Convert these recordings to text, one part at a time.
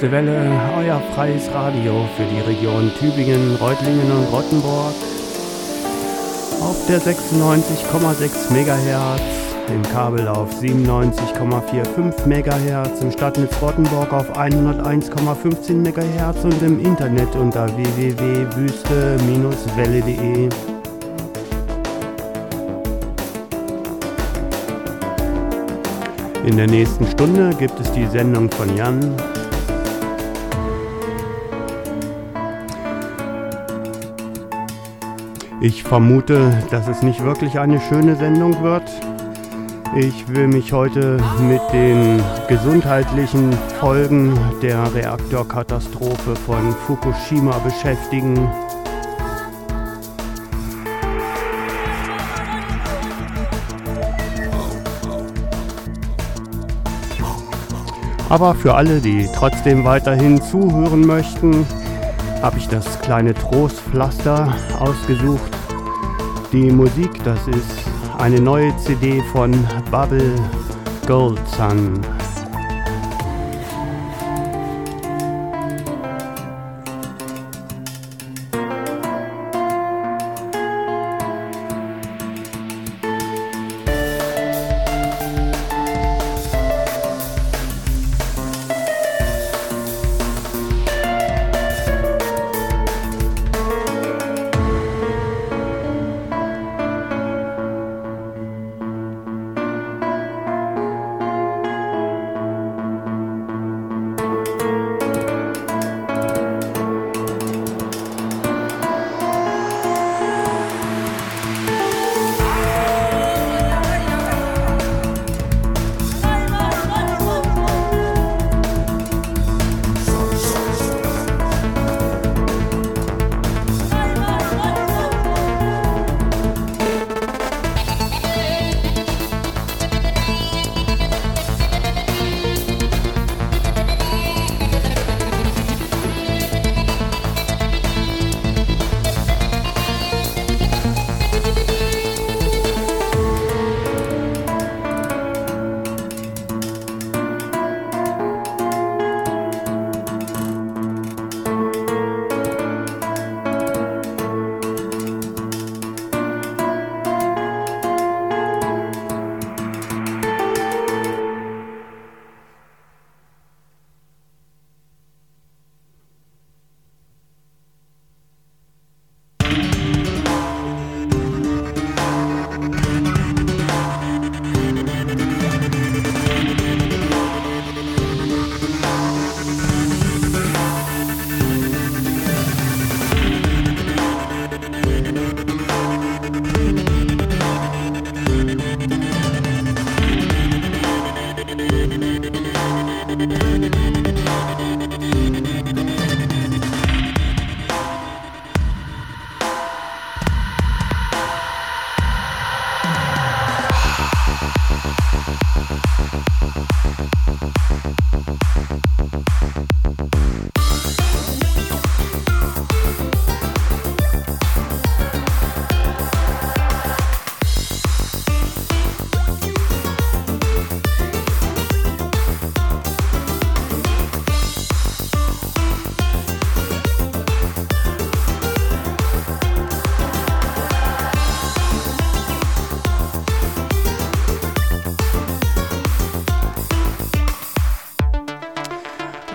Wüste Welle, euer freies Radio für die Region Tübingen, Reutlingen und Rottenburg. Auf der 96,6 MHz, im Kabel auf 97,45 MHz, im Stadtnetz Rottenburg auf 101,15 MHz und im Internet unter www.wüste-welle.de. In der nächsten Stunde gibt es die Sendung von Jan. Ich vermute, dass es nicht wirklich eine schöne Sendung wird. Ich will mich heute mit den gesundheitlichen Folgen der Reaktorkatastrophe von Fukushima beschäftigen. Aber für alle, die trotzdem weiterhin zuhören möchten, habe ich das kleine Trostpflaster ausgesucht. Die Musik, das ist eine neue CD von Bubble Gold Sun.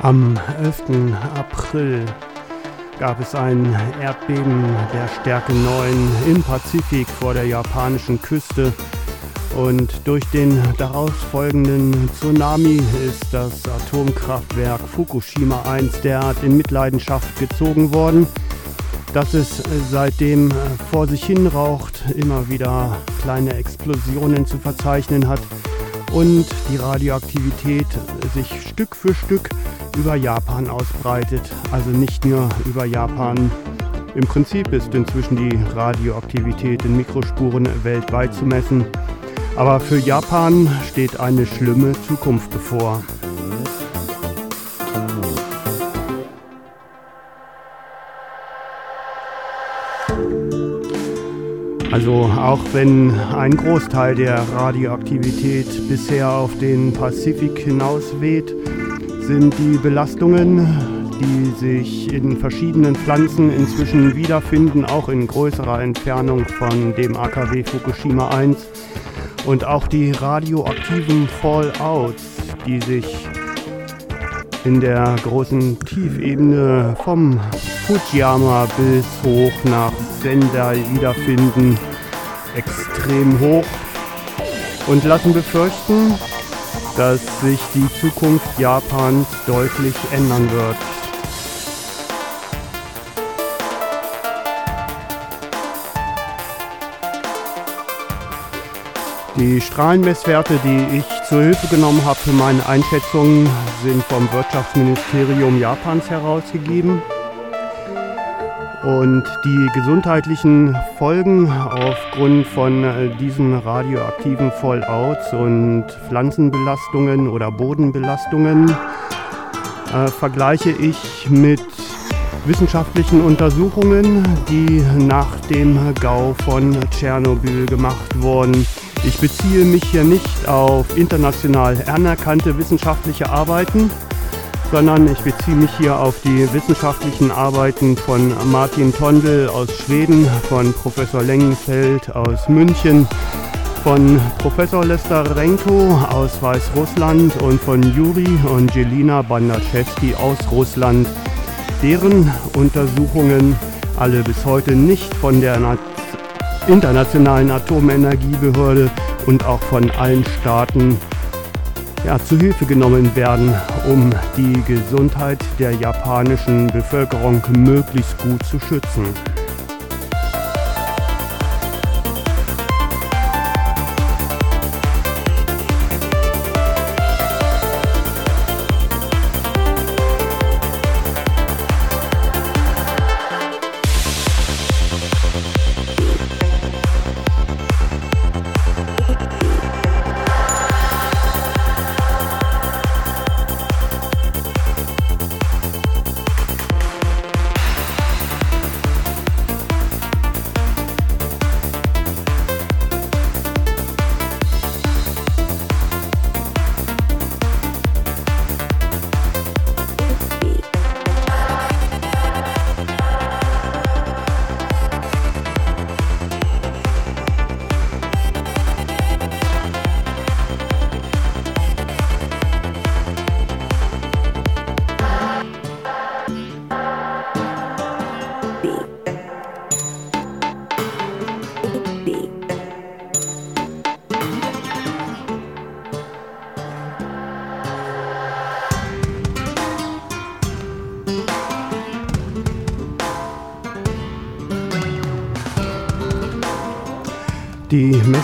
Am 11. April gab es ein Erdbeben der Stärke 9 im Pazifik vor der japanischen Küste und durch den daraus folgenden Tsunami ist das Atomkraftwerk Fukushima 1 derart in Mitleidenschaft gezogen worden, dass es seitdem vor sich hin raucht, immer wieder kleine Explosionen zu verzeichnen hat und die Radioaktivität sich Stück für Stück über Japan ausbreitet. Also nicht nur über Japan. Im Prinzip ist inzwischen die Radioaktivität in Mikrospuren weltweit zu messen. Aber für Japan steht eine schlimme Zukunft bevor. Also auch wenn ein Großteil der Radioaktivität bisher auf den Pazifik hinausweht, sind die Belastungen, die sich in verschiedenen Pflanzen inzwischen wiederfinden, auch in größerer Entfernung von dem AKW Fukushima 1 und auch die radioaktiven Fallouts, die sich in der großen Tiefebene vom Fujiyama bis hoch nach Sendai wiederfinden, extrem hoch. Und lassen befürchten, dass sich die Zukunft Japans deutlich ändern wird. Die Strahlenmesswerte, die ich zur Hilfe genommen habe für meine Einschätzungen, sind vom Wirtschaftsministerium Japans herausgegeben. Und die gesundheitlichen Folgen aufgrund von äh, diesen radioaktiven Fallouts und Pflanzenbelastungen oder Bodenbelastungen äh, vergleiche ich mit wissenschaftlichen Untersuchungen, die nach dem Gau von Tschernobyl gemacht wurden. Ich beziehe mich hier nicht auf international anerkannte wissenschaftliche Arbeiten, sondern ich beziehe mich hier auf die wissenschaftlichen Arbeiten von Martin Tondel aus Schweden, von Professor Lengenfeld aus München, von Professor Lester Renko aus Weißrussland und von Juri und Jelina Bandaschewski aus Russland, deren Untersuchungen alle bis heute nicht von der Internationalen Atomenergiebehörde und auch von allen Staaten ja, zu Hilfe genommen werden, um die Gesundheit der japanischen Bevölkerung möglichst gut zu schützen.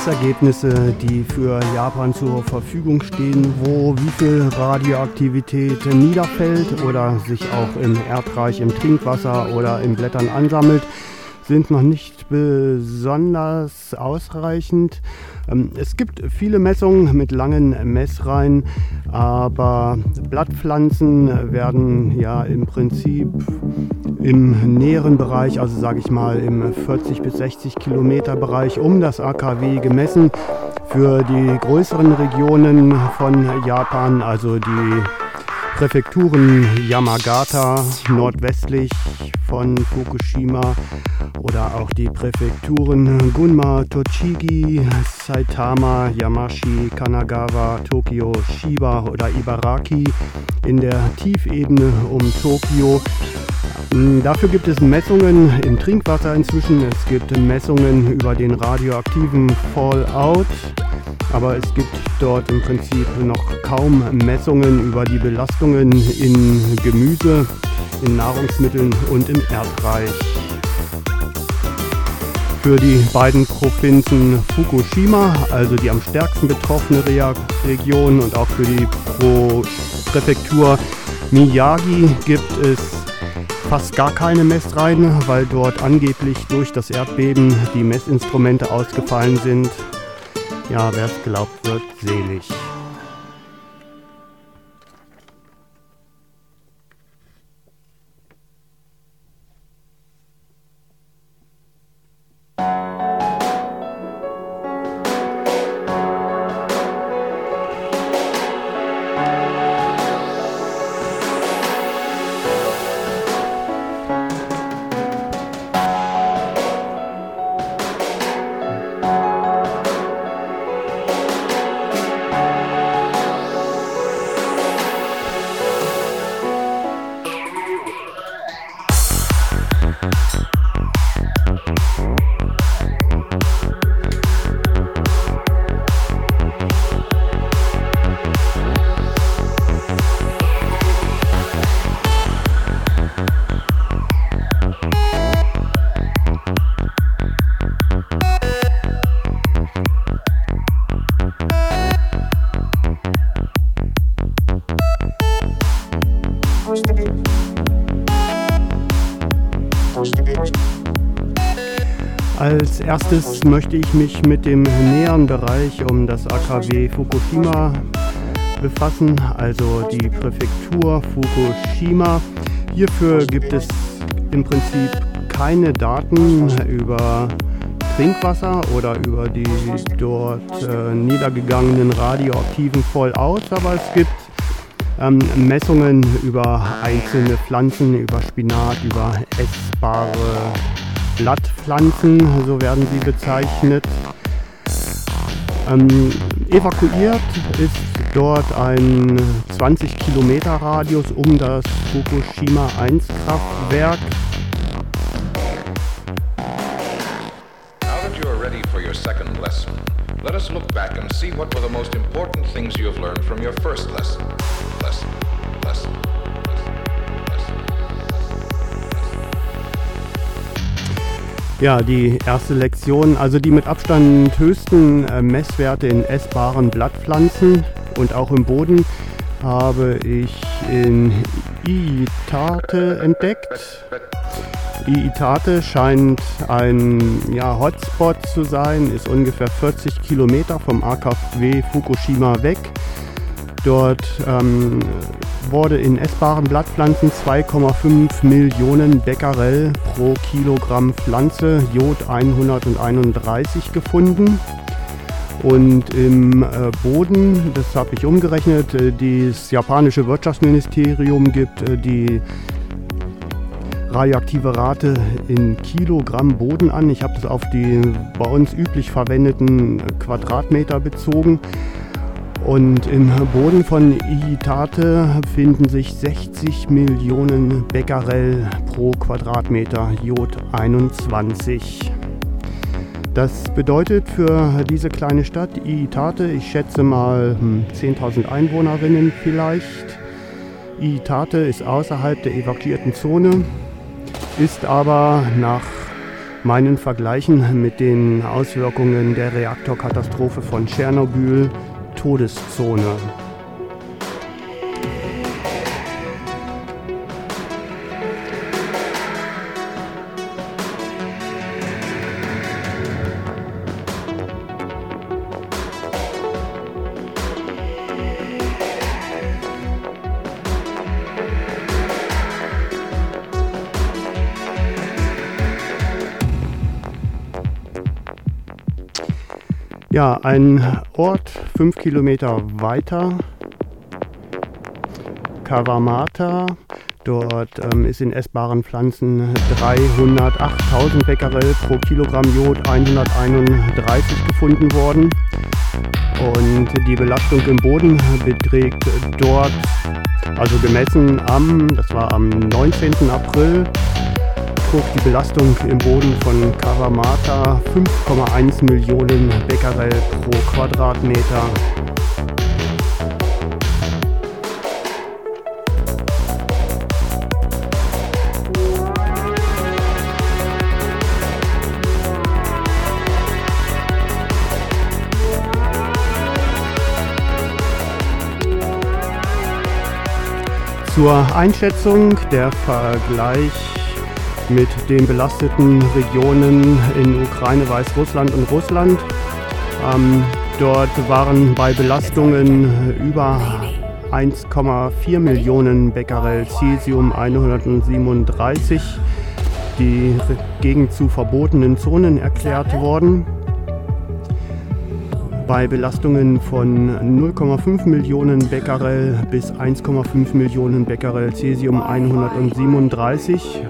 Messergebnisse, die für Japan zur Verfügung stehen, wo wie viel Radioaktivität niederfällt oder sich auch im Erdreich im Trinkwasser oder in Blättern ansammelt, sind noch nicht besonders ausreichend. Ähm, es gibt viele Messungen mit langen Messreihen, aber Blattpflanzen werden ja im Prinzip im näheren Bereich, also sage ich mal im 40 bis 60 Kilometer Bereich um das AKW gemessen. Für die größeren Regionen von Japan, also die Präfekturen Yamagata nordwestlich von Fukushima oder auch die Präfekturen Gunma, Tochigi, Saitama, Yamashi, Kanagawa, Tokio, Shiba oder Ibaraki in der Tiefebene um Tokio. Hm, dafür gibt es Messungen im Trinkwasser inzwischen. Es gibt Messungen über den radioaktiven Fallout aber es gibt dort im Prinzip noch kaum Messungen über die Belastungen in Gemüse, in Nahrungsmitteln und im Erdreich. Für die beiden Provinzen Fukushima, also die am stärksten betroffene Region und auch für die Pro Präfektur Miyagi gibt es fast gar keine Messreihen, weil dort angeblich durch das Erdbeben die Messinstrumente ausgefallen sind ja, wer es glaubt, wird selig. Erstes möchte ich mich mit dem näheren Bereich um das AKW Fukushima befassen, also die Präfektur Fukushima. Hierfür gibt es im Prinzip keine Daten über Trinkwasser oder über die dort äh, niedergegangenen radioaktiven Vollaus, aber es gibt ähm, Messungen über einzelne Pflanzen, über Spinat, über essbare Blattpflanzen, so werden sie bezeichnet. Ähm, evakuiert ist dort ein 20 Kilometer Radius um das Fukushima 1 Kraftwerk. Now that you are ready for your second lesson, let us look back and see what were the most important things you have learned from your first lesson. Lesson, lesson. Ja, die erste Lektion, also die mit Abstand höchsten äh, Messwerte in essbaren Blattpflanzen und auch im Boden habe ich in Iitate entdeckt. Iitate scheint ein ja, Hotspot zu sein, ist ungefähr 40 Kilometer vom AKW Fukushima weg. Dort ähm, wurde in essbaren Blattpflanzen 2,5 Millionen Becquerel pro Kilogramm Pflanze Jod 131 gefunden. Und im äh, Boden, das habe ich umgerechnet, äh, das japanische Wirtschaftsministerium gibt äh, die radioaktive Rate in Kilogramm Boden an. Ich habe das auf die bei uns üblich verwendeten Quadratmeter bezogen. Und im Boden von Iitate finden sich 60 Millionen Becquerel pro Quadratmeter Jod 21. Das bedeutet für diese kleine Stadt Iitate, ich schätze mal 10.000 hm, Einwohnerinnen vielleicht. Iitate ist außerhalb der evakuierten Zone, ist aber nach meinen Vergleichen mit den Auswirkungen der Reaktorkatastrophe von Tschernobyl Todeszone. Ja, ein Ort fünf Kilometer weiter, Kawamata. Dort ähm, ist in essbaren Pflanzen 308.000 Becquerel pro Kilogramm Jod 131 gefunden worden. Und die Belastung im Boden beträgt dort, also gemessen am, das war am 19. April, betrug die Belastung im Boden von Karamata 5,1 Millionen Becquerel pro Quadratmeter. Zur Einschätzung der Vergleich mit den belasteten Regionen in Ukraine, Weißrussland und Russland. Ähm, dort waren bei Belastungen über 1,4 Millionen Becquerel Cesium 137 die Gegend zu verbotenen Zonen erklärt worden. Bei Belastungen von 0,5 Millionen Becquerel bis 1,5 Millionen Becquerel Cesium 137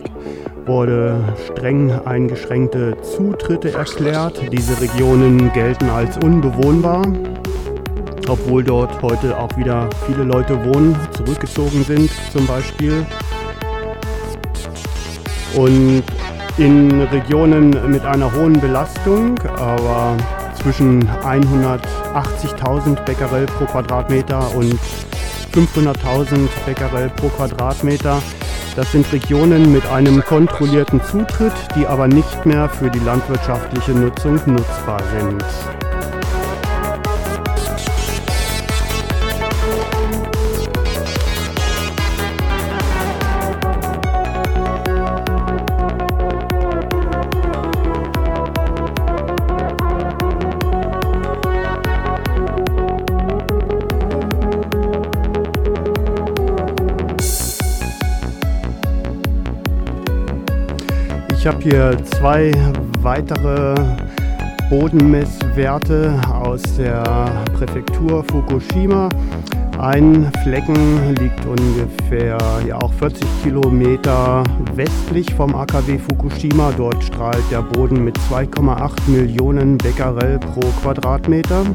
wurde streng eingeschränkte Zutritte erklärt. Diese Regionen gelten als unbewohnbar, obwohl dort heute auch wieder viele Leute wohnen, zurückgezogen sind zum Beispiel. Und in Regionen mit einer hohen Belastung, aber zwischen 180.000 Becquerel pro Quadratmeter und 500.000 Becquerel pro Quadratmeter das sind Regionen mit einem kontrollierten Zutritt, die aber nicht mehr für die landwirtschaftliche Nutzung nutzbar sind. Habe hier zwei weitere Bodenmesswerte aus der Präfektur Fukushima. Ein Flecken liegt ungefähr ja auch 40 Kilometer westlich vom AKW Fukushima. Dort strahlt der Boden mit 2,8 Millionen Becquerel pro Quadratmeter.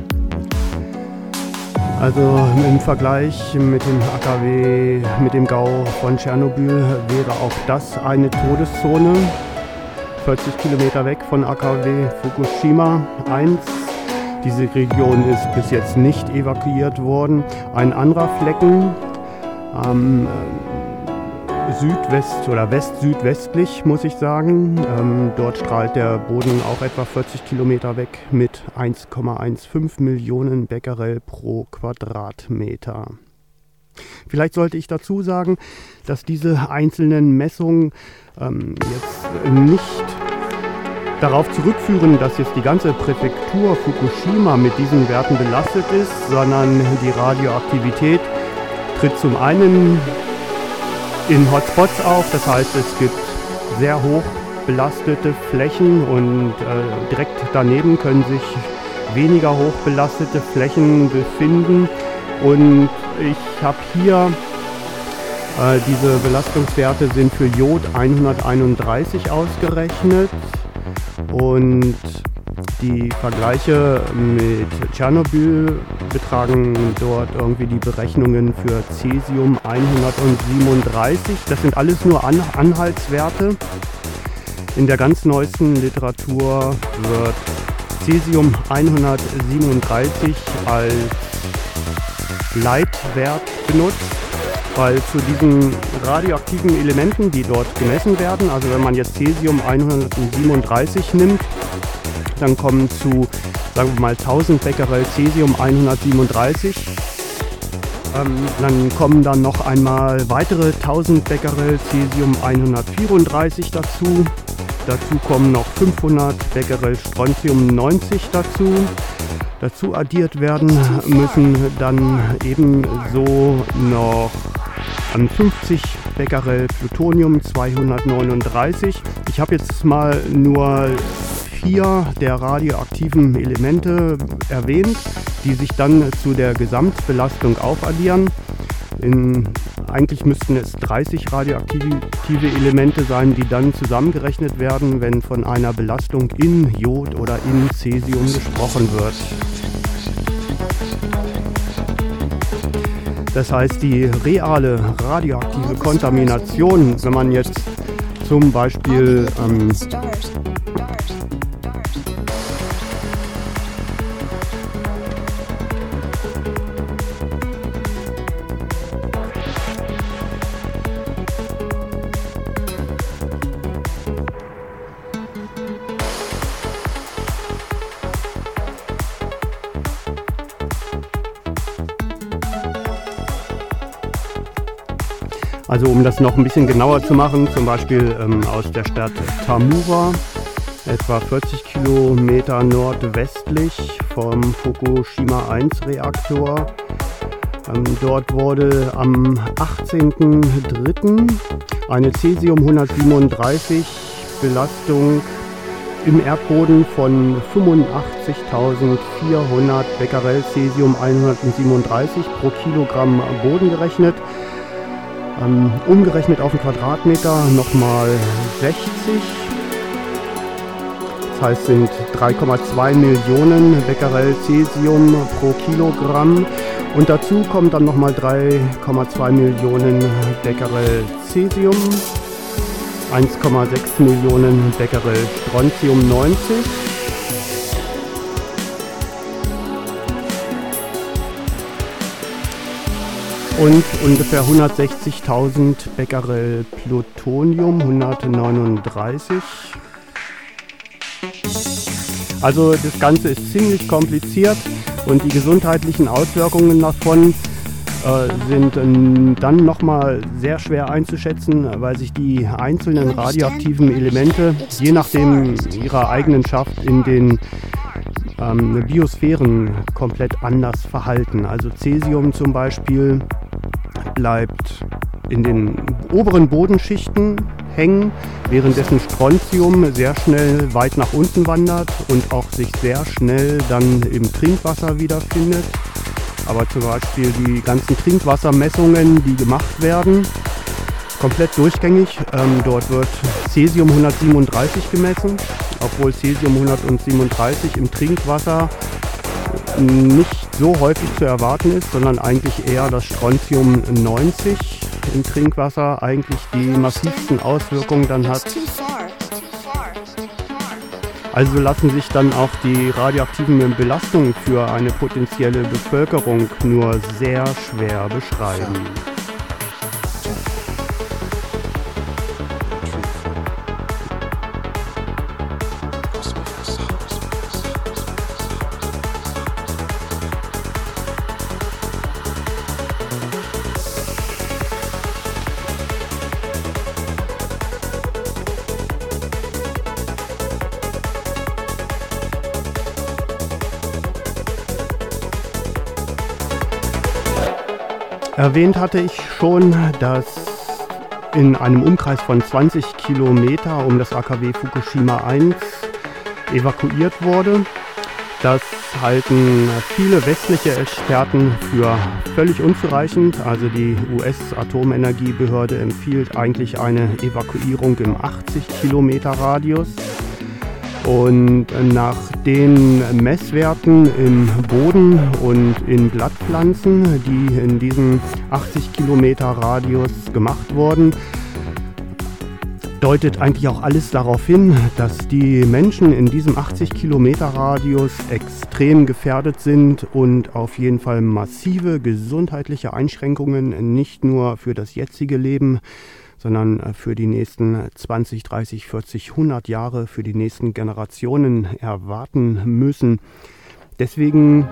Also im Vergleich mit dem AKW, mit dem Gau von Tschernobyl wäre auch das eine Todeszone. 40 Kilometer weg von AKW Fukushima 1. Diese Region ist bis jetzt nicht evakuiert worden. Ein anderer Flecken am äh, Südwest- oder West-Südwestlich, muss ich sagen. Ähm, dort strahlt der Boden auch etwa 40 Kilometer weg mit 1,15 Millionen Becquerel pro Quadratmeter. Vielleicht sollte ich dazu sagen, dass diese einzelnen Messungen ähm, jetzt nicht darauf zurückführen, dass jetzt die ganze Präfektur Fukushima mit diesen Werten belastet ist, sondern die Radioaktivität tritt zum einen in Hotspots auf, das heißt es gibt sehr hoch belastete Flächen und äh, direkt daneben können sich weniger hoch belastete Flächen befinden. Und ich habe hier äh, diese Belastungswerte sind für Jod 131 ausgerechnet und die Vergleiche mit Tschernobyl betragen dort irgendwie die Berechnungen für Cäsium 137. Das sind alles nur An Anhaltswerte. In der ganz neuesten Literatur wird Cäsium 137 als Leitwert benutzt, weil zu diesen radioaktiven Elementen, die dort gemessen werden, also wenn man jetzt Cäsium 137 nimmt, dann kommen zu, sagen wir mal, 1000 Becquerel Cäsium 137. Ähm, dann kommen dann noch einmal weitere 1000 Becquerel Cäsium 134 dazu. Dazu kommen noch 500 Becquerel Strontium 90 dazu dazu addiert werden müssen dann ebenso noch 50 Becquerel Plutonium 239. Ich habe jetzt mal nur vier der radioaktiven Elemente erwähnt, die sich dann zu der Gesamtbelastung aufaddieren. In, eigentlich müssten es 30 radioaktive Elemente sein, die dann zusammengerechnet werden, wenn von einer Belastung in Jod oder in Cäsium gesprochen wird. Das heißt, die reale radioaktive Kontamination, wenn man jetzt zum Beispiel ähm, Also um das noch ein bisschen genauer zu machen, zum Beispiel ähm, aus der Stadt Tamura, etwa 40 Kilometer nordwestlich vom Fukushima 1 Reaktor. Ähm, dort wurde am 18.03. eine Cäsium-137 Belastung im Erdboden von 85.400 Becquerel Cäsium 137 pro Kilogramm Boden gerechnet. Ähm, umgerechnet auf den Quadratmeter nochmal 60. Das heißt, sind 3,2 Millionen Becquerel Cäsium pro Kilogramm. Und dazu kommt dann nochmal 3,2 Millionen Becquerel Cäsium, 1,6 Millionen Becquerel Strontium 90 und ungefähr 160.000 Becquerel Plutonium 139. Also das Ganze ist ziemlich kompliziert und die gesundheitlichen Auswirkungen davon äh, sind äh, dann nochmal sehr schwer einzuschätzen, weil sich die einzelnen radioaktiven Elemente je nachdem ihrer Eigenschaft in den ähm, Biosphären komplett anders verhalten. Also Cäsium zum Beispiel bleibt in den oberen Bodenschichten hängen, währenddessen Strontium sehr schnell weit nach unten wandert und auch sich sehr schnell dann im Trinkwasser wiederfindet. Aber zum Beispiel die ganzen Trinkwassermessungen, die gemacht werden, komplett durchgängig. Ähm, dort wird Cäsium 137 gemessen, obwohl Cäsium 137 im Trinkwasser nicht so häufig zu erwarten ist, sondern eigentlich eher das Strontium 90 im Trinkwasser eigentlich die massivsten Auswirkungen dann hat. Also lassen sich dann auch die radioaktiven Belastungen für eine potenzielle Bevölkerung nur sehr schwer beschreiben. Erwähnt hatte ich schon, dass in einem Umkreis von 20 Kilometer um das AKW Fukushima 1 evakuiert wurde. Das halten viele westliche Experten für völlig unzureichend. Also die US-Atomenergiebehörde empfiehlt eigentlich eine Evakuierung im 80 Kilometer Radius. Und nach den Messwerten im Boden und in Blattpflanzen, die in diesem 80 Kilometer Radius gemacht wurden, deutet eigentlich auch alles darauf hin, dass die Menschen in diesem 80 Kilometer Radius extrem gefährdet sind und auf jeden Fall massive gesundheitliche Einschränkungen nicht nur für das jetzige Leben, sondern äh, für die nächsten 20, 30, 40, 100 Jahre, für die nächsten Generationen erwarten müssen. Deswegen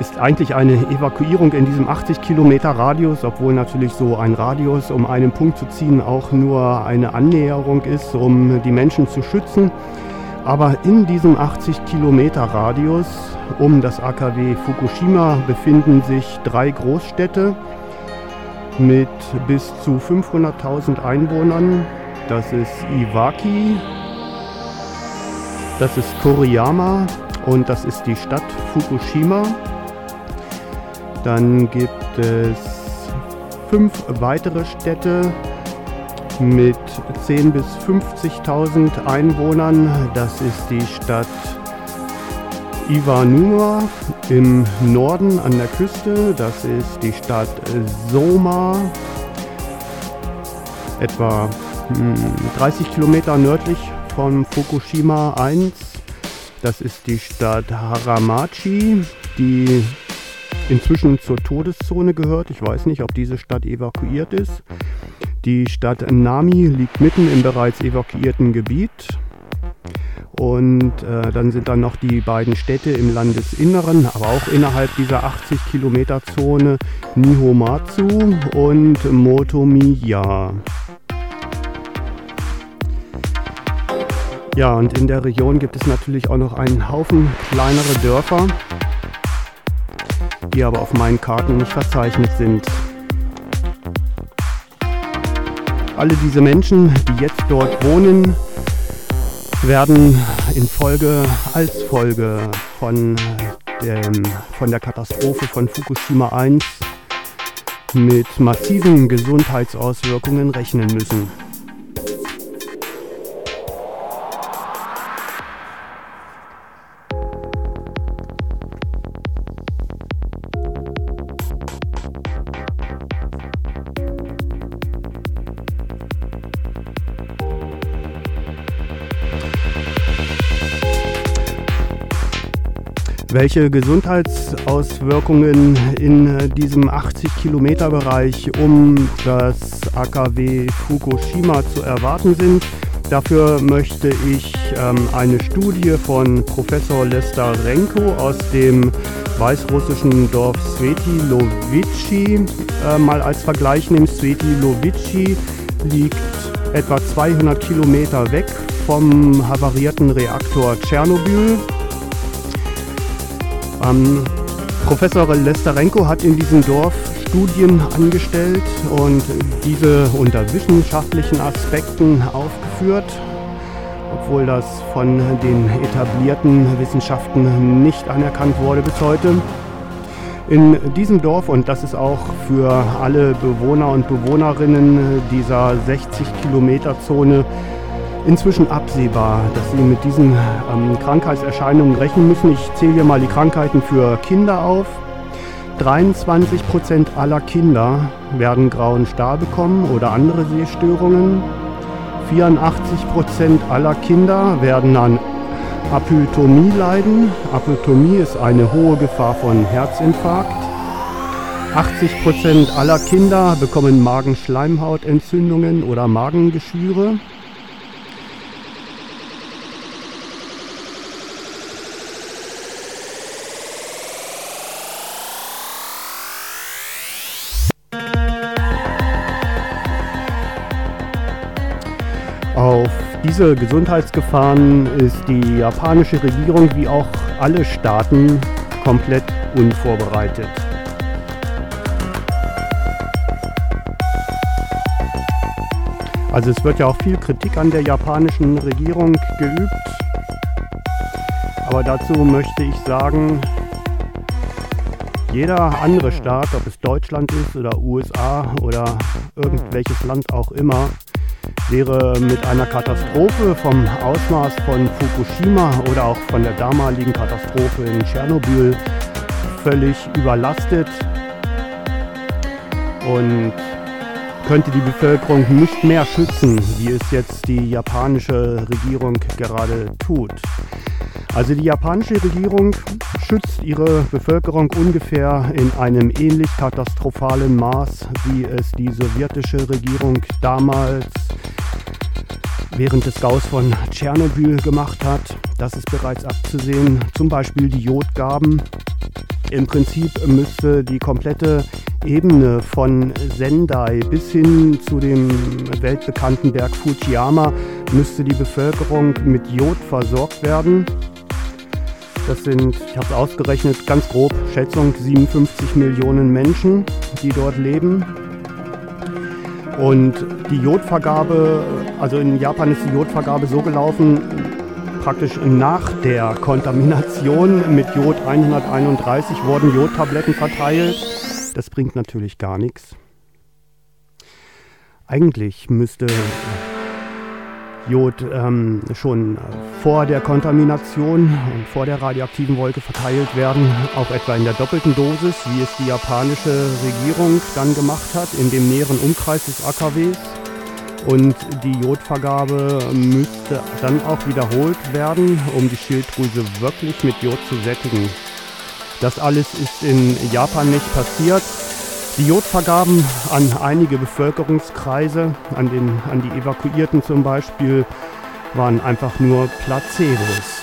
ist eigentlich eine Evakuierung in diesem 80 Kilometer Radius, obwohl natürlich so ein Radius, um einen Punkt zu ziehen, auch nur eine Annäherung ist, um die Menschen zu schützen. Aber in diesem 80 Kilometer Radius um das AKW Fukushima befinden sich drei Großstädte mit bis zu 500.000 Einwohnern. Das ist Iwaki, das ist Koriyama und das ist die Stadt Fukushima. Dann gibt es fünf weitere Städte mit 10.000 bis 50.000 Einwohnern. Das ist die Stadt Ivanua im Norden an der Küste. Das ist die Stadt Soma, etwa 30 hm, Kilometer nördlich von Fukushima 1. Das ist die Stadt Haramachi, die inzwischen zur Todeszone gehört. Ich weiß nicht, ob diese Stadt evakuiert ist. Die Stadt Nami liegt mitten im bereits evakuierten Gebiet. Und äh, dann sind dann noch die beiden Städte im Landesinneren, aber auch innerhalb dieser 80 Kilometer Zone Nihomatsu und Motomiya. Ja, und in der Region gibt es natürlich auch noch einen Haufen kleinere Dörfer, die aber auf meinen Karten nicht verzeichnet sind. Alle diese Menschen, die jetzt dort wohnen, werden in Folge, als Folge von, dem, von der Katastrophe von Fukushima 1 mit massiven Gesundheitsauswirkungen rechnen müssen. Welche Gesundheitsauswirkungen in äh, diesem 80 Kilometer Bereich um das AKW Fukushima zu erwarten sind. Dafür möchte ich ähm, eine Studie von Professor Lester Renko aus dem weißrussischen Dorf Svetilovici äh, mal als Vergleich nehmen. Svetilovici liegt etwa 200 Kilometer weg vom havarierten Reaktor Tschernobyl ähm, Professor Lestarenko hat in diesem Dorf Studien angestellt und diese unter wissenschaftlichen Aspekten aufgeführt, obwohl das von den etablierten Wissenschaften nicht anerkannt wurde bis heute. In diesem Dorf, und das ist auch für alle Bewohner und Bewohnerinnen dieser 60 Kilometer Zone inzwischen absehbar, dass sie mit diesen ähm, Krankheitserscheinungen rechnen müssen. Ich zähle hier mal die Krankheiten für Kinder auf. 23 Prozent aller Kinder werden grauen Star bekommen oder andere Sehstörungen. 84 Prozent aller Kinder werden an Apytomie leiden. Apytomie ist eine hohe Gefahr von Herzinfarkt. 80 Prozent aller Kinder bekommen Magenschleimhautentzündungen oder Magengeschwüre. Auf diese Gesundheitsgefahren ist die japanische Regierung wie auch alle Staaten komplett unvorbereitet. Also es wird ja auch viel Kritik an der japanischen Regierung geübt. Aber dazu möchte ich sagen, jeder andere Staat, ob es Deutschland ist oder USA oder irgendwelches Land auch immer, wäre mit einer Katastrophe vom Ausmaß von Fukushima oder auch von der damaligen Katastrophe in Tschernobyl völlig überlastet. Und könnte die Bevölkerung nicht mehr schützen, wie es jetzt die japanische Regierung gerade tut. Also die japanische Regierung schützt ihre Bevölkerung ungefähr in einem ähnlich katastrophalen Maß, wie es die sowjetische Regierung damals während des Gaus von Tschernobyl gemacht hat. Das ist bereits abzusehen. Zum Beispiel die Jodgaben. Im Prinzip müsste die komplette Ebene von Sendai bis hin zu dem weltbekannten Berg Fujiyama müsste die Bevölkerung mit Jod versorgt werden. Das sind, ich habe es ausgerechnet, ganz grob Schätzung 57 Millionen Menschen, die dort leben. Und die Jodvergabe, also in Japan ist die Jodvergabe so gelaufen, praktisch nach der Kontamination mit Jod 131 wurden Jodtabletten verteilt. Das bringt natürlich gar nichts. Eigentlich müsste Jod ähm, schon vor der Kontamination und vor der radioaktiven Wolke verteilt werden, auch etwa in der doppelten Dosis, wie es die japanische Regierung dann gemacht hat, in dem näheren Umkreis des AKWs. Und die Jodvergabe müsste dann auch wiederholt werden, um die Schilddrüse wirklich mit Jod zu sättigen. Das alles ist in Japan nicht passiert. Die Jodvergaben an einige Bevölkerungskreise, an, den, an die Evakuierten zum Beispiel, waren einfach nur Placebos.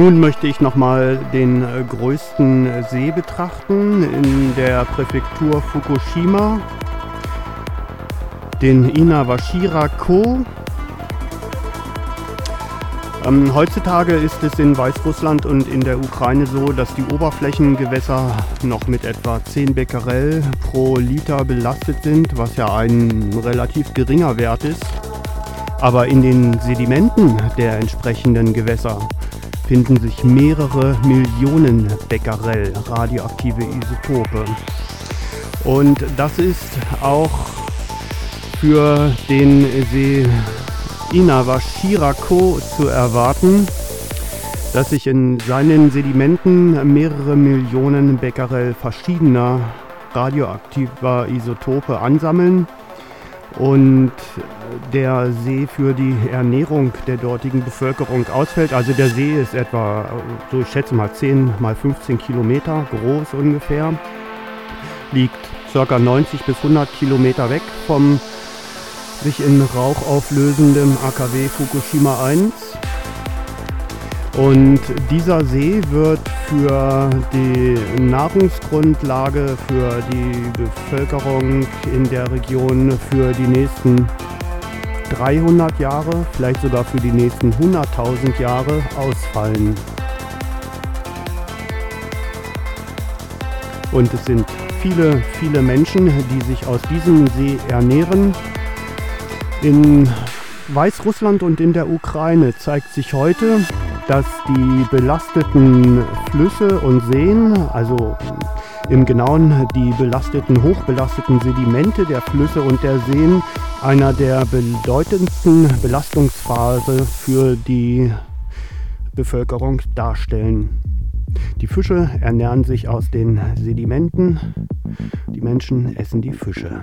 Nun möchte ich nochmal den äh, größten See betrachten in der Präfektur Fukushima, den Inawashira-ko. Ähm, heutzutage ist es in Weißrussland und in der Ukraine so, dass die Oberflächengewässer noch mit etwa 10 Becquerel pro Liter belastet sind, was ja ein relativ geringer Wert ist. Aber in den Sedimenten der entsprechenden Gewässer finden sich mehrere Millionen Becquerel radioaktive Isotope. Und das ist auch für den See Inawashirako zu erwarten, dass sich in seinen Sedimenten mehrere Millionen Becquerel verschiedener radioaktiver Isotope ansammeln und der See für die Ernährung der dortigen Bevölkerung ausfällt. Also der See ist etwa, so ich schätze mal 10 mal 15 Kilometer groß ungefähr, liegt ca. 90 bis 100 Kilometer weg vom sich in Rauch auflösenden AKW Fukushima 1. Und dieser See wird für die Nahrungsgrundlage für die Bevölkerung in der Region für die nächsten 300 Jahre, vielleicht sogar für die nächsten 100.000 Jahre ausfallen. Und es sind viele, viele Menschen, die sich aus diesem See ernähren. In Weißrussland und in der Ukraine zeigt sich heute, dass die belasteten Flüsse und Seen, also im Genauen die belasteten, hochbelasteten Sedimente der Flüsse und der Seen, einer der bedeutendsten Belastungsphase für die Bevölkerung darstellen. Die Fische ernähren sich aus den Sedimenten, die Menschen essen die Fische.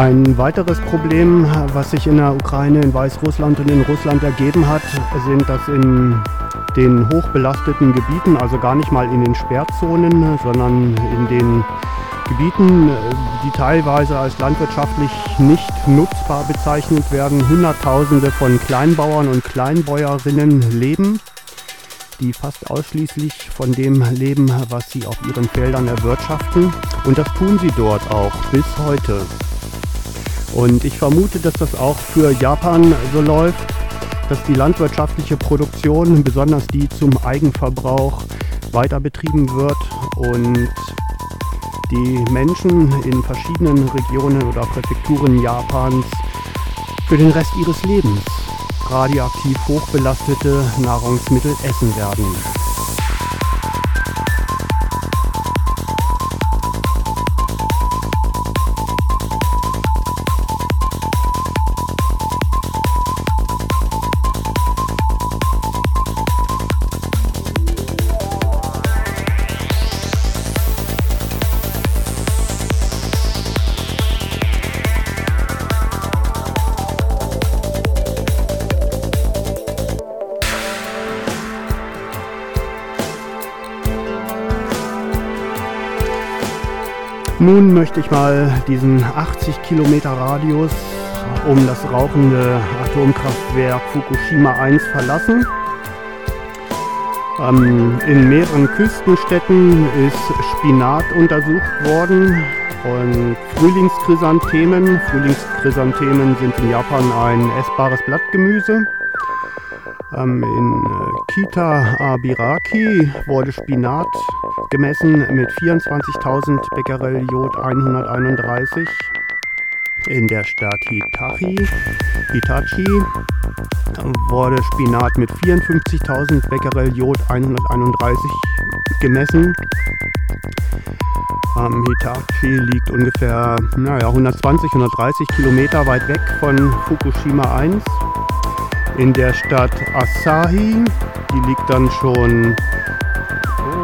Ein weiteres Problem, was sich in der Ukraine, in Weißrussland und in Russland ergeben hat, sind, dass in den hochbelasteten Gebieten, also gar nicht mal in den Sperrzonen, sondern in den Gebieten, die teilweise als landwirtschaftlich nicht nutzbar bezeichnet werden, Hunderttausende von Kleinbauern und Kleinbäuerinnen leben, die fast ausschließlich von dem leben, was sie auf ihren Feldern erwirtschaften. Und das tun sie dort auch bis heute. Und ich vermute, dass das auch für Japan so läuft, dass die landwirtschaftliche Produktion, besonders die zum Eigenverbrauch, weiter betrieben wird und die Menschen in verschiedenen Regionen oder Präfekturen Japans für den Rest ihres Lebens radioaktiv hochbelastete Nahrungsmittel essen werden. Nun möchte ich mal diesen 80 Kilometer Radius um das rauchende Atomkraftwerk Fukushima 1 verlassen. Ähm, in mehreren Küstenstädten ist Spinat untersucht worden und Frühlingschrysanthemen. Frühlingschrysanthemen sind in Japan ein essbares Blattgemüse. Ähm, in äh, Kita Abiraki wurde Spinat gemessen mit 24.000 Becquerel Jod 131. In der Stadt Hitachi, Hitachi wurde Spinat mit 54.000 Becquerel Jod 131 gemessen. Ähm, Hitachi liegt ungefähr naja, 120, 130 Kilometer weit weg von Fukushima 1 in der Stadt Asahi. Die liegt dann schon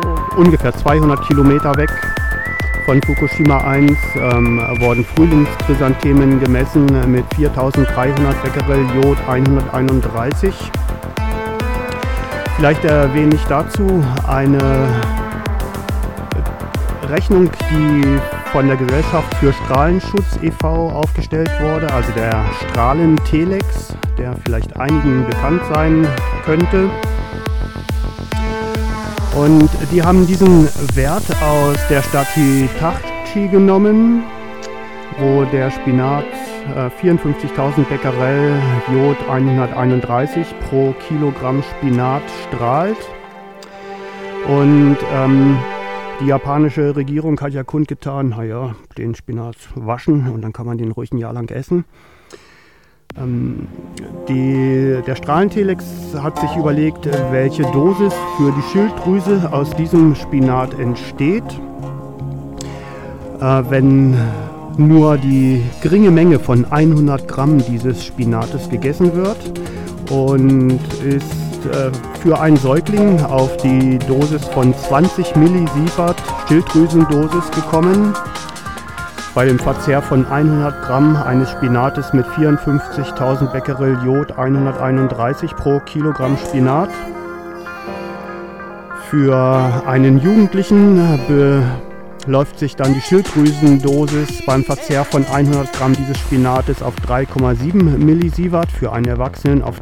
oh, ungefähr 200 Kilometer weg von Fukushima 1 ähm, wurden Frühlingschrysanthemen gemessen mit 4300 Becquerel Jod 131. Vielleicht erwähne ich dazu eine Rechnung, die von der Gesellschaft für Strahlenschutz e.V. aufgestellt wurde, also der Strahlentelex der vielleicht einigen bekannt sein könnte. Und die haben diesen Wert aus der Stadt Hitachi genommen, wo der Spinat äh, 54.000 Becquerel Jod 131 pro Kilogramm Spinat strahlt. Und ähm, die japanische Regierung hat ja kundgetan, naja, den Spinat waschen und dann kann man den ruhig ein Jahr lang essen. Ähm, die, der Strahlentelex hat sich überlegt, welche Dosis für die Schilddrüse aus diesem Spinat entsteht. Äh, wenn nur die geringe Menge von 100 Gramm dieses Spinates gegessen wird und ist äh, für einen Säugling auf die Dosis von 20 Millisievert Schilddrüsendosis gekommen. Bei dem Verzehr von 100 Gramm eines Spinates mit 54.000 Becquerel Jod 131 pro Kilogramm Spinat. Für einen Jugendlichen läuft sich dann die Schilddrüsendosis beim Verzehr von 100 Gramm dieses Spinates auf 3,7 Millisievert, für einen Erwachsenen auf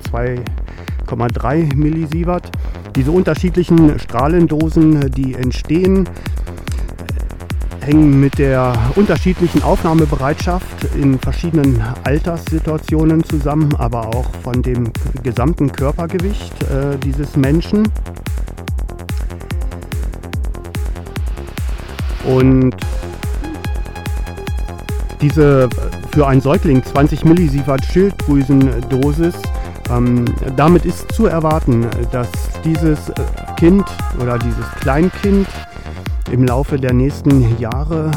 2,3 Millisievert. Diese unterschiedlichen Strahlendosen, die entstehen, hängen mit der unterschiedlichen Aufnahmebereitschaft in verschiedenen Alterssituationen zusammen, aber auch von dem gesamten Körpergewicht äh, dieses Menschen. Und diese für einen Säugling 20 Millisievert Schilddrüsendosis, ähm, damit ist zu erwarten, dass dieses Kind oder dieses Kleinkind im Laufe der nächsten Jahre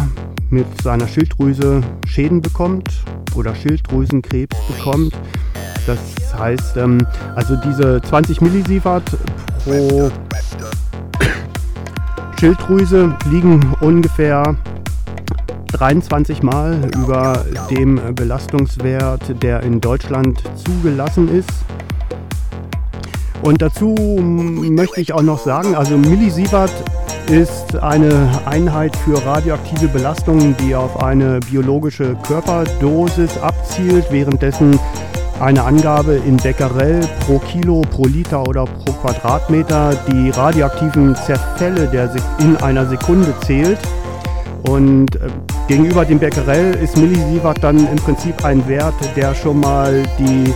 mit seiner Schilddrüse Schäden bekommt oder Schilddrüsenkrebs bekommt. Das heißt, ähm, also diese 20 Millisievert pro Schilddrüse liegen ungefähr 23 Mal über dem Belastungswert, der in Deutschland zugelassen ist. Und dazu möchte ich auch noch sagen, also Millisievert ist eine Einheit für radioaktive Belastungen, die auf eine biologische Körperdosis abzielt, währenddessen eine Angabe in Becquerel pro Kilo, pro Liter oder pro Quadratmeter die radioaktiven Zerfälle der in einer Sekunde zählt. Und äh, gegenüber dem Becquerel ist Millisievert dann im Prinzip ein Wert, der schon mal die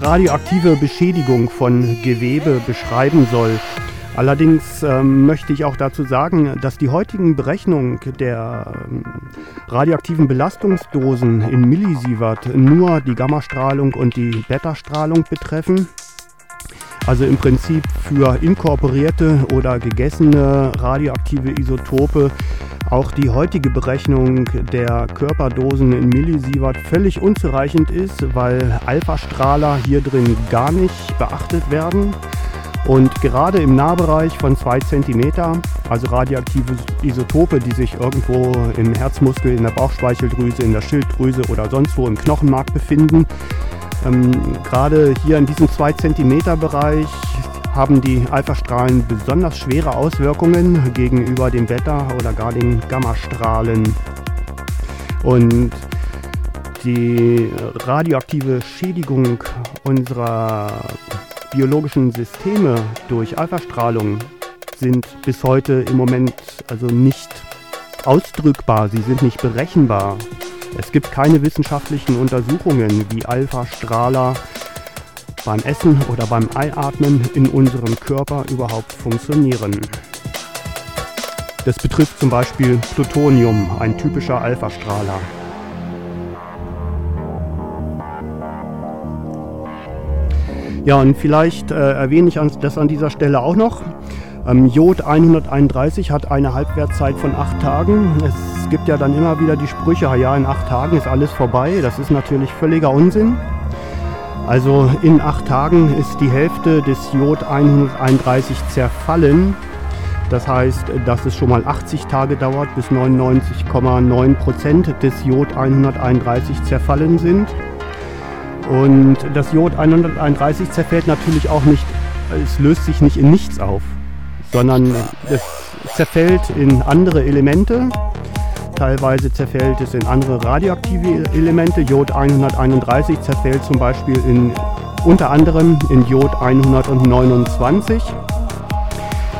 radioaktive Beschädigung von Gewebe beschreiben soll. Allerdings ähm, möchte ich auch dazu sagen, dass die heutigen Berechnungen der ähm, radioaktiven Belastungsdosen in Millisievert nur die Gammastrahlung und die Beta-Strahlung betreffen. Also im Prinzip für inkorporierte oder gegessene radioaktive Isotope auch die heutige Berechnung der Körperdosen in Millisievert völlig unzureichend ist, weil Alpha-Strahler hier drin gar nicht beachtet werden. Und gerade im Nahbereich von 2 cm, also radioaktive Isotope, die sich irgendwo im Herzmuskel, in der Bauchspeicheldrüse, in der Schilddrüse oder sonst wo im Knochenmark befinden, ähm, gerade hier in diesem 2 cm Bereich haben die Alpha-Strahlen besonders schwere Auswirkungen gegenüber den Beta- oder gar den Gammastrahlen. Und die radioaktive Schädigung unserer biologischen Systeme durch Alphastrahlung sind bis heute im Moment also nicht ausdrückbar, sie sind nicht berechenbar. Es gibt keine wissenschaftlichen Untersuchungen, wie Alpha-Strahler beim Essen oder beim Einatmen in unserem Körper überhaupt funktionieren. Das betrifft zum Beispiel Plutonium, ein typischer Alpha-Strahler. Ja, und vielleicht äh, erwähne ich das an dieser Stelle auch noch. Ähm, Jod 131 hat eine Halbwertzeit von acht Tagen. Es gibt ja dann immer wieder die Sprüche, ja, in acht Tagen ist alles vorbei. Das ist natürlich völliger Unsinn. Also in acht Tagen ist die Hälfte des Jod 131 zerfallen. Das heißt, dass es schon mal 80 Tage dauert, bis 99,9 Prozent des Jod 131 zerfallen sind. Und das Jod 131 zerfällt natürlich auch nicht, es löst sich nicht in nichts auf, sondern es zerfällt in andere Elemente. Teilweise zerfällt es in andere radioaktive Elemente. Jod 131 zerfällt zum Beispiel in, unter anderem in Jod 129.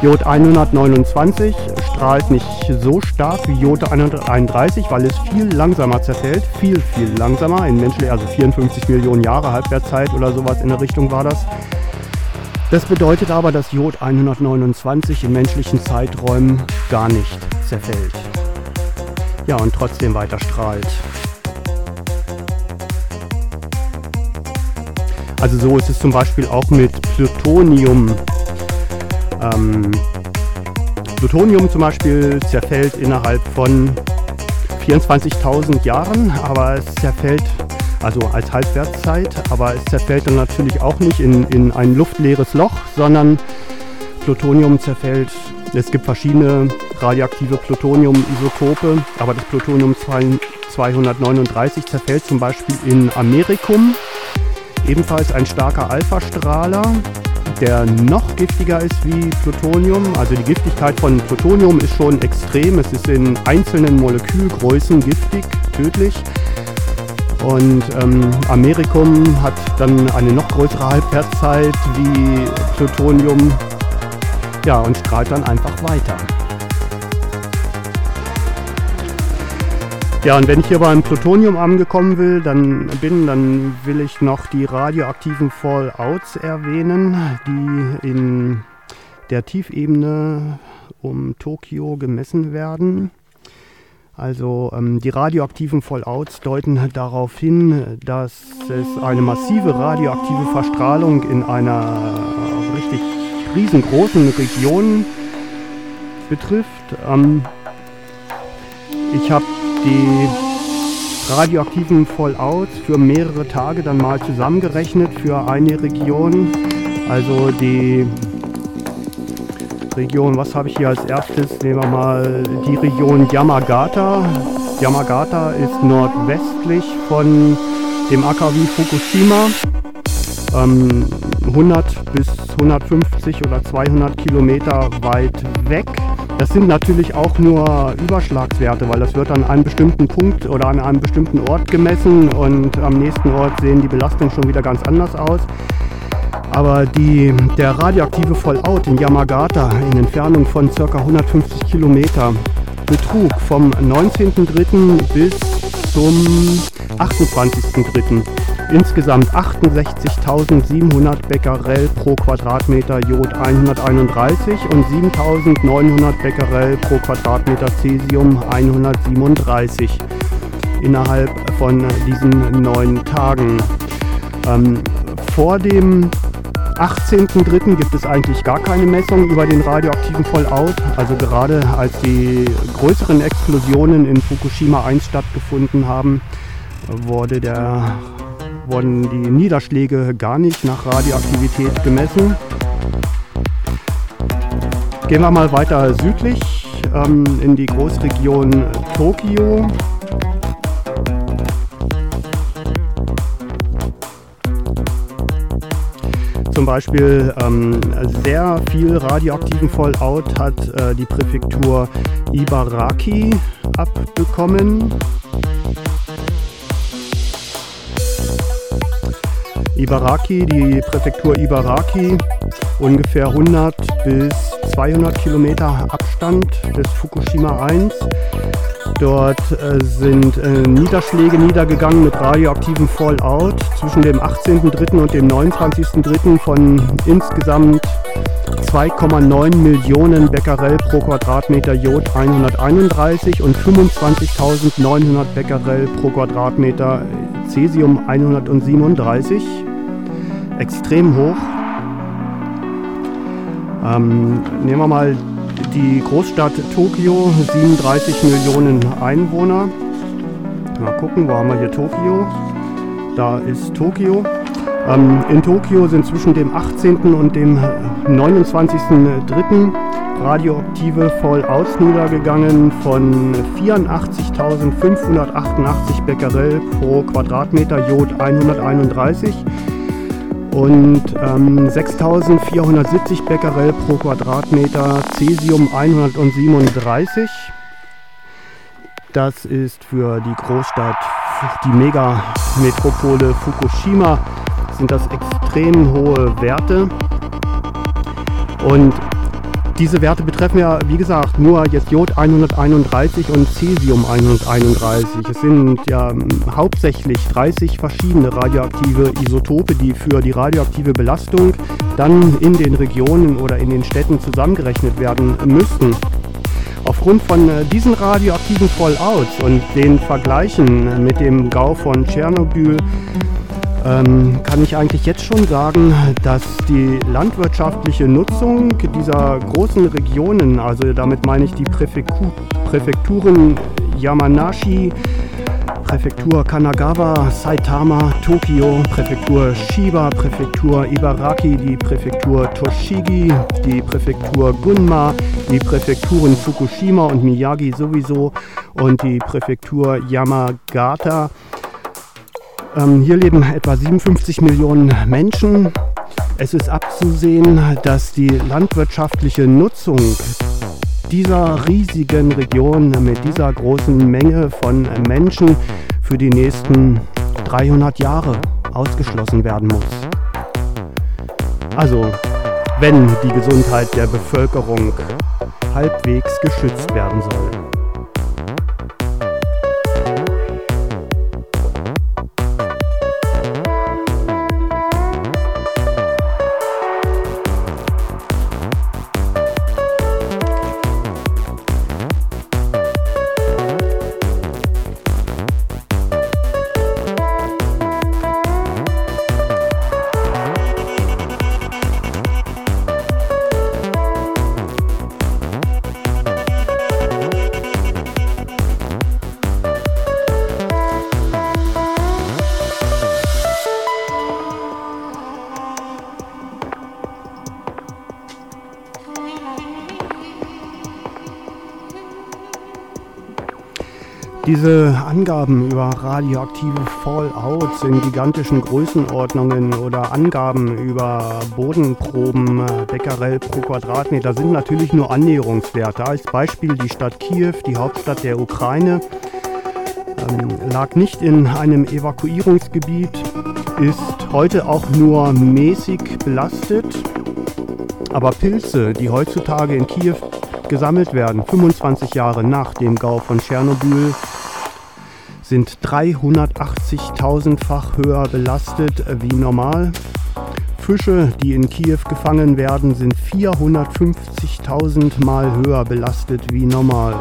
Jod 129 strahlt nicht so stark wie Jod 131, weil es viel langsamer zerfällt, viel, viel langsamer, in menschlich, also 54 Millionen Jahre Halbwertzeit oder sowas in der Richtung war das. Das bedeutet aber, dass Jod 129 in menschlichen Zeiträumen gar nicht zerfällt. Ja, und trotzdem weiter strahlt. Also so ist es zum Beispiel auch mit Plutonium. Ähm, Plutonium zum Beispiel zerfällt innerhalb von 24.000 Jahren, aber es zerfällt also als Halbwertszeit, aber es zerfällt dann natürlich auch nicht in, in ein luftleeres Loch, sondern Plutonium zerfällt. Es gibt verschiedene radioaktive Plutonium-Isotope, aber das Plutonium 239 zerfällt zum Beispiel in Amerikum, ebenfalls ein starker Alpha-Strahler, der noch giftiger ist wie Plutonium. Also die Giftigkeit von Plutonium ist schon extrem. Es ist in einzelnen Molekülgrößen giftig, tödlich. Und ähm, Amerikum hat dann eine noch größere Halbwertszeit wie Plutonium. Ja, und strahlt dann einfach weiter. Ja, und wenn ich hier beim Plutonium angekommen will, dann bin, dann will ich noch die radioaktiven Fallouts erwähnen, die in der Tiefebene um Tokio gemessen werden. Also ähm, die radioaktiven Fallouts deuten darauf hin, dass es eine massive radioaktive Verstrahlung in einer richtig riesengroßen Region betrifft. Ähm, ich habe die radioaktiven Fallouts für mehrere Tage dann mal zusammengerechnet für eine Region. Also die Region, was habe ich hier als erstes? Nehmen wir mal die Region Yamagata. Yamagata ist nordwestlich von dem AKW Fukushima. Ähm, 100 bis 150 oder 200 Kilometer weit weg. Das sind natürlich auch nur Überschlagswerte, weil das wird an einem bestimmten Punkt oder an einem bestimmten Ort gemessen und am nächsten Ort sehen die Belastungen schon wieder ganz anders aus. Aber die, der radioaktive Fallout in Yamagata in Entfernung von ca. 150 Kilometer betrug vom 19.03. bis zum 28.03. insgesamt 68.700 Becquerel pro Quadratmeter Jod 131 und 7.900 Becquerel pro Quadratmeter Cäsium 137 innerhalb von diesen neun Tagen. Ähm, vor dem 18.03. gibt es eigentlich gar keine Messung über den radioaktiven Fallout. Also gerade als die größeren Explosionen in Fukushima 1 stattgefunden haben, wurde der, wurden die Niederschläge gar nicht nach Radioaktivität gemessen. Gehen wir mal weiter südlich ähm, in die Großregion Tokio. Zum Beispiel ähm, sehr viel radioaktiven Fallout hat äh, die Präfektur Ibaraki abbekommen. Ibaraki, die Präfektur Ibaraki, ungefähr 100 bis 200 Kilometer Abstand des Fukushima 1. Dort äh, sind äh, Niederschläge niedergegangen mit radioaktivem Fallout zwischen dem 18.03. und dem 29.03. von insgesamt 2,9 Millionen Becquerel pro Quadratmeter Jod 131 und 25.900 Becquerel pro Quadratmeter Cäsium 137. Extrem hoch. Ähm, nehmen wir mal die Großstadt Tokio, 37 Millionen Einwohner. Mal gucken, wo haben wir hier Tokio? Da ist Tokio. Ähm, in Tokio sind zwischen dem 18. und dem 29.03. radioaktive Fallouts niedergegangen von 84.588 Becquerel pro Quadratmeter Jod 131 und ähm, 6470 Becquerel pro Quadratmeter, Cäsium 137. Das ist für die Großstadt, die Megametropole Fukushima, sind das extrem hohe Werte. Und diese Werte betreffen ja, wie gesagt, nur jetzt Jod 131 und Cesium 131. Es sind ja ähm, hauptsächlich 30 verschiedene radioaktive Isotope, die für die radioaktive Belastung dann in den Regionen oder in den Städten zusammengerechnet werden müssten. Aufgrund von äh, diesen radioaktiven Fallouts und den Vergleichen mit dem Gau von Tschernobyl ähm, kann ich eigentlich jetzt schon sagen, dass die landwirtschaftliche Nutzung dieser großen Regionen, also damit meine ich die Präfektur, Präfekturen Yamanashi, Präfektur Kanagawa, Saitama, Tokio, Präfektur Shiba, Präfektur Ibaraki, die Präfektur Toshigi, die Präfektur Gunma, die Präfekturen Fukushima und Miyagi sowieso und die Präfektur Yamagata ähm, hier leben etwa 57 Millionen Menschen. Es ist abzusehen, dass die landwirtschaftliche Nutzung dieser riesigen Region mit dieser großen Menge von Menschen für die nächsten 300 Jahre ausgeschlossen werden muss. Also, wenn die Gesundheit der Bevölkerung halbwegs geschützt werden soll. Diese Angaben über radioaktive Fallouts in gigantischen Größenordnungen oder Angaben über Bodenproben äh, Becquerel pro Quadratmeter sind natürlich nur Annäherungswerte. Als Beispiel die Stadt Kiew, die Hauptstadt der Ukraine, ähm, lag nicht in einem Evakuierungsgebiet, ist heute auch nur mäßig belastet. Aber Pilze, die heutzutage in Kiew gesammelt werden, 25 Jahre nach dem Gau von Tschernobyl, sind 380.000-fach höher belastet wie normal. Fische, die in Kiew gefangen werden, sind 450.000 Mal höher belastet wie normal.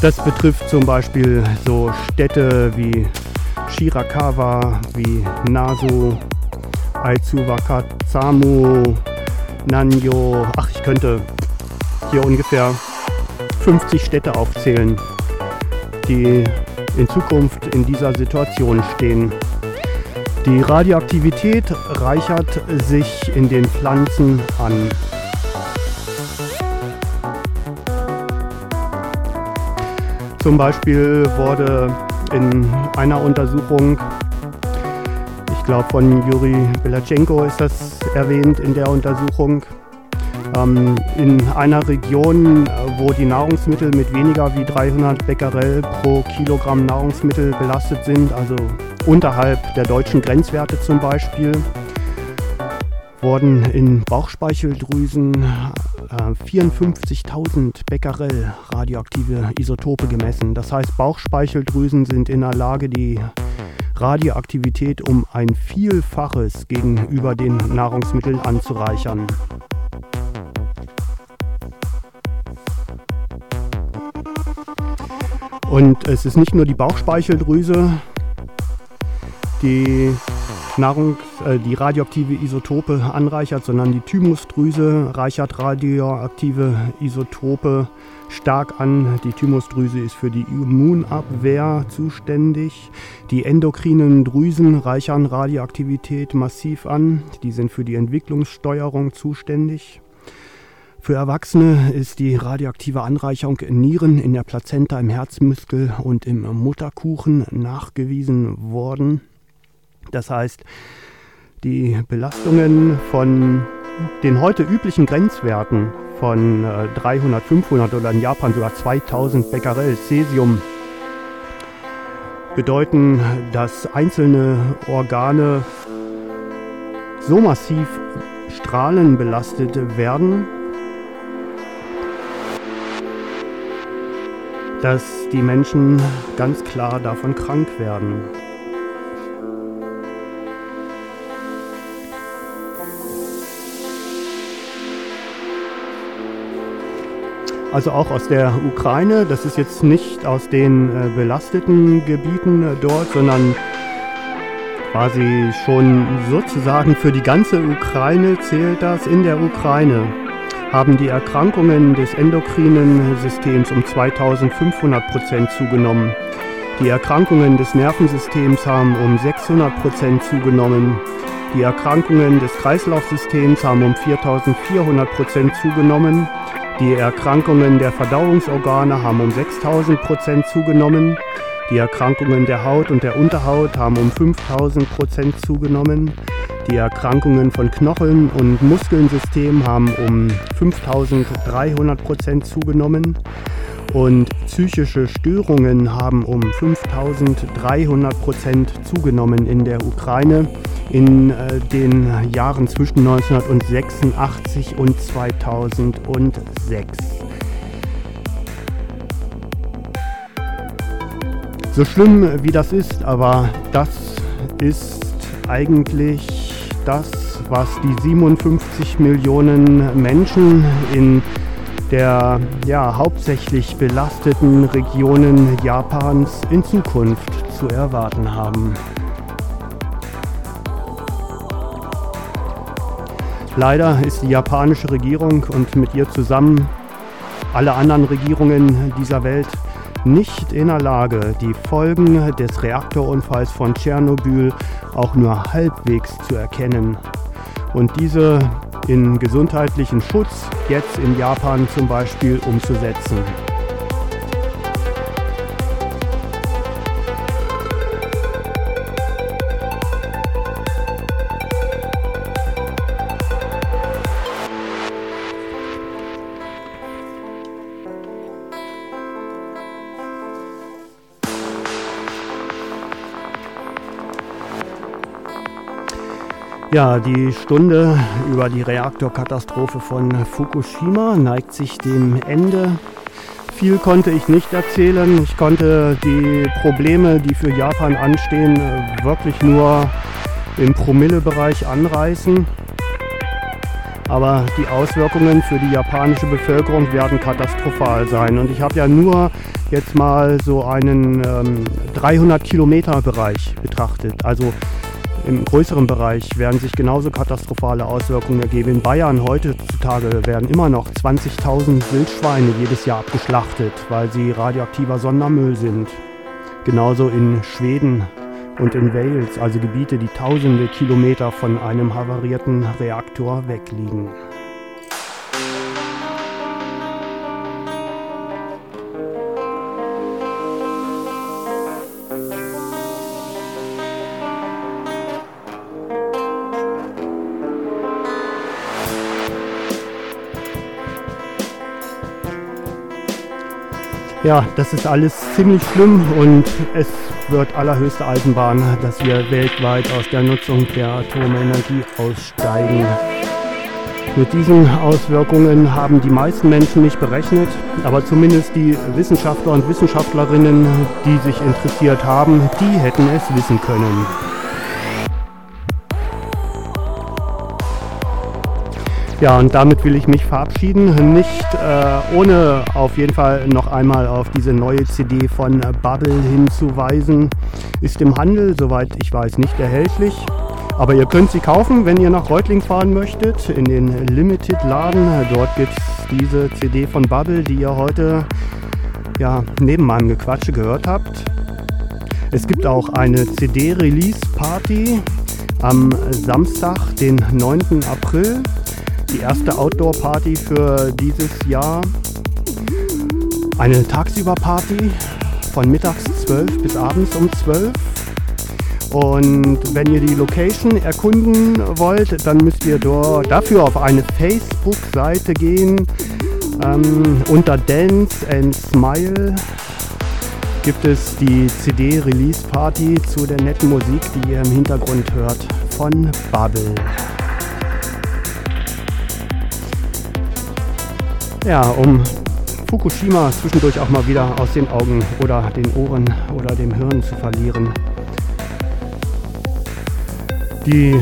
Das betrifft zum Beispiel so Städte wie Shirakawa, wie Naso, Aizuwakatsamu, Nanyo. Ach, ich könnte hier ungefähr 50 Städte aufzählen, die in Zukunft in dieser Situation stehen. Die Radioaktivität reichert sich in den Pflanzen an. Zum Beispiel wurde in einer Untersuchung, ich glaube von Juri Belachenko ist das erwähnt in der Untersuchung, in einer Region, äh, wo die Nahrungsmittel mit weniger wie 300 Becquerel pro Kilogramm Nahrungsmittel belastet sind, also unterhalb der deutschen Grenzwerte zum Beispiel, wurden in Bauchspeicheldrüsen äh, 54.000 Becquerel radioaktive Isotope gemessen. Das heißt, Bauchspeicheldrüsen sind in der Lage, die Radioaktivität um ein Vielfaches gegenüber den Nahrungsmitteln anzureichern. Und es ist nicht nur die Bauchspeicheldrüse, die Nahrung, äh, die radioaktive Isotope anreichert, sondern die Thymusdrüse reichert radioaktive Isotope stark an. Die Thymusdrüse ist für die Immunabwehr zuständig. Die endokrinen Drüsen reichern Radioaktivität massiv an. Die sind für die Entwicklungssteuerung zuständig. Für Erwachsene ist die radioaktive Anreicherung in Nieren, in der Plazenta, im Herzmuskel und im Mutterkuchen nachgewiesen worden. Das heißt, die Belastungen von den heute üblichen Grenzwerten von 300, äh, 500 oder in Japan sogar 2000 Becquerel Cäsium bedeuten, dass einzelne Organe so massiv Strahlen belastet werden, dass die Menschen ganz klar davon krank werden. Also auch aus der Ukraine, das ist jetzt nicht aus den äh, belasteten Gebieten äh, dort, sondern quasi schon sozusagen für die ganze Ukraine zählt das. In der Ukraine haben die Erkrankungen des endokrinen Systems um 2500 Prozent zugenommen. Die Erkrankungen des Nervensystems haben um 600 Prozent zugenommen. Die Erkrankungen des Kreislaufsystems haben um 4400 Prozent zugenommen. Die Erkrankungen der Verdauungsorgane haben um 6000 Prozent zugenommen. Die Erkrankungen der Haut und der Unterhaut haben um 5000 Prozent zugenommen. Die Erkrankungen von Knocheln und Muskelsystem haben um 5300 Prozent zugenommen. Und psychische Störungen haben um 5300 Prozent zugenommen in der Ukraine in äh, den Jahren zwischen 1986 und 2006. So schlimm wie das ist, aber das ist eigentlich das, was die 57 Millionen Menschen in der ja, hauptsächlich belasteten Regionen Japans in Zukunft zu erwarten haben. Leider ist die japanische Regierung und mit ihr zusammen alle anderen Regierungen dieser Welt nicht in der Lage, die Folgen des Reaktorunfalls von Tschernobyl auch nur halbwegs zu erkennen und diese in gesundheitlichen Schutz jetzt in Japan zum Beispiel umzusetzen. Ja, die Stunde über die Reaktorkatastrophe von Fukushima neigt sich dem Ende. Viel konnte ich nicht erzählen. Ich konnte die Probleme, die für Japan anstehen, wirklich nur im Promillebereich anreißen. Aber die Auswirkungen für die japanische Bevölkerung werden katastrophal sein. Und ich habe ja nur jetzt mal so einen ähm, 300 Kilometer Bereich betrachtet. Also im größeren Bereich werden sich genauso katastrophale Auswirkungen ergeben. In Bayern heutzutage werden immer noch 20.000 Wildschweine jedes Jahr abgeschlachtet, weil sie radioaktiver Sondermüll sind. Genauso in Schweden und in Wales, also Gebiete, die tausende Kilometer von einem havarierten Reaktor wegliegen. Ja, das ist alles ziemlich schlimm und es wird allerhöchste Eisenbahn, dass wir weltweit aus der Nutzung der Atomenergie aussteigen. Mit diesen Auswirkungen haben die meisten Menschen nicht berechnet, aber zumindest die Wissenschaftler und Wissenschaftlerinnen, die sich interessiert haben, die hätten es wissen können. Ja, und damit will ich mich verabschieden. Nicht äh, ohne auf jeden Fall noch einmal auf diese neue CD von Bubble hinzuweisen. Ist im Handel, soweit ich weiß, nicht erhältlich. Aber ihr könnt sie kaufen, wenn ihr nach Reutling fahren möchtet, in den Limited-Laden. Dort gibt es diese CD von Bubble, die ihr heute ja, neben meinem Gequatsche gehört habt. Es gibt auch eine CD-Release-Party am Samstag, den 9. April die erste Outdoor-Party für dieses Jahr. Eine Tagsüber-Party von mittags 12 bis abends um 12. Und wenn ihr die Location erkunden wollt, dann müsst ihr dafür auf eine Facebook-Seite gehen. Ähm, unter Dance and Smile gibt es die CD-Release-Party zu der netten Musik, die ihr im Hintergrund hört, von Bubble. Ja, um Fukushima zwischendurch auch mal wieder aus den Augen oder den Ohren oder dem Hirn zu verlieren. Die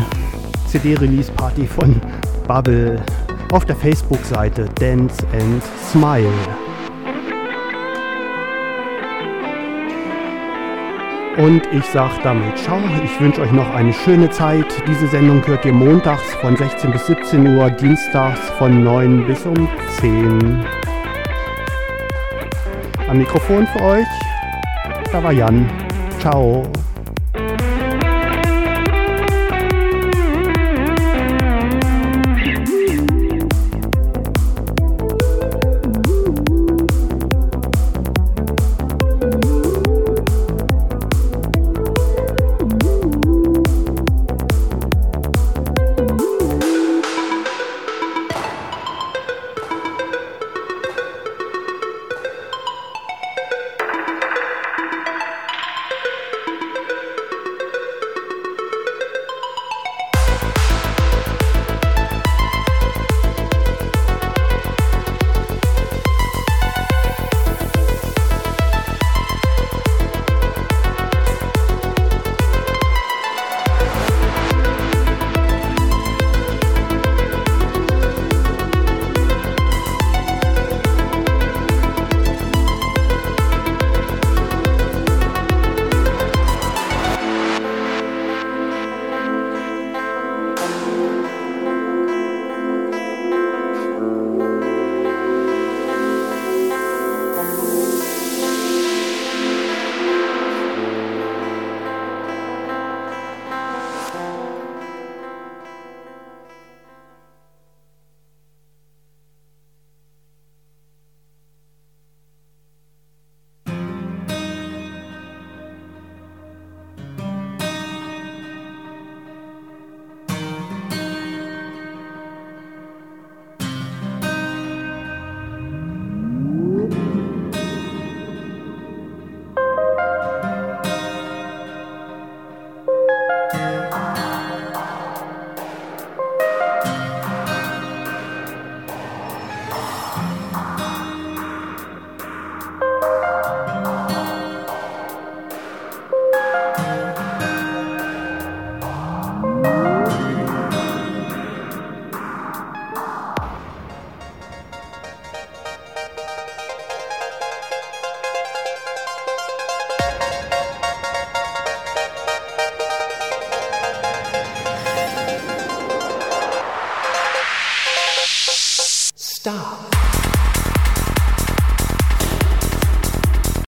CD-Release-Party von Bubble auf der Facebook-Seite Dance and Smile. Und ich sage damit ciao. Ich wünsche euch noch eine schöne Zeit. Diese Sendung hört ihr montags von 16 bis 17 Uhr, dienstags von 9 bis um 10. Am Mikrofon für euch, da war Jan. Ciao.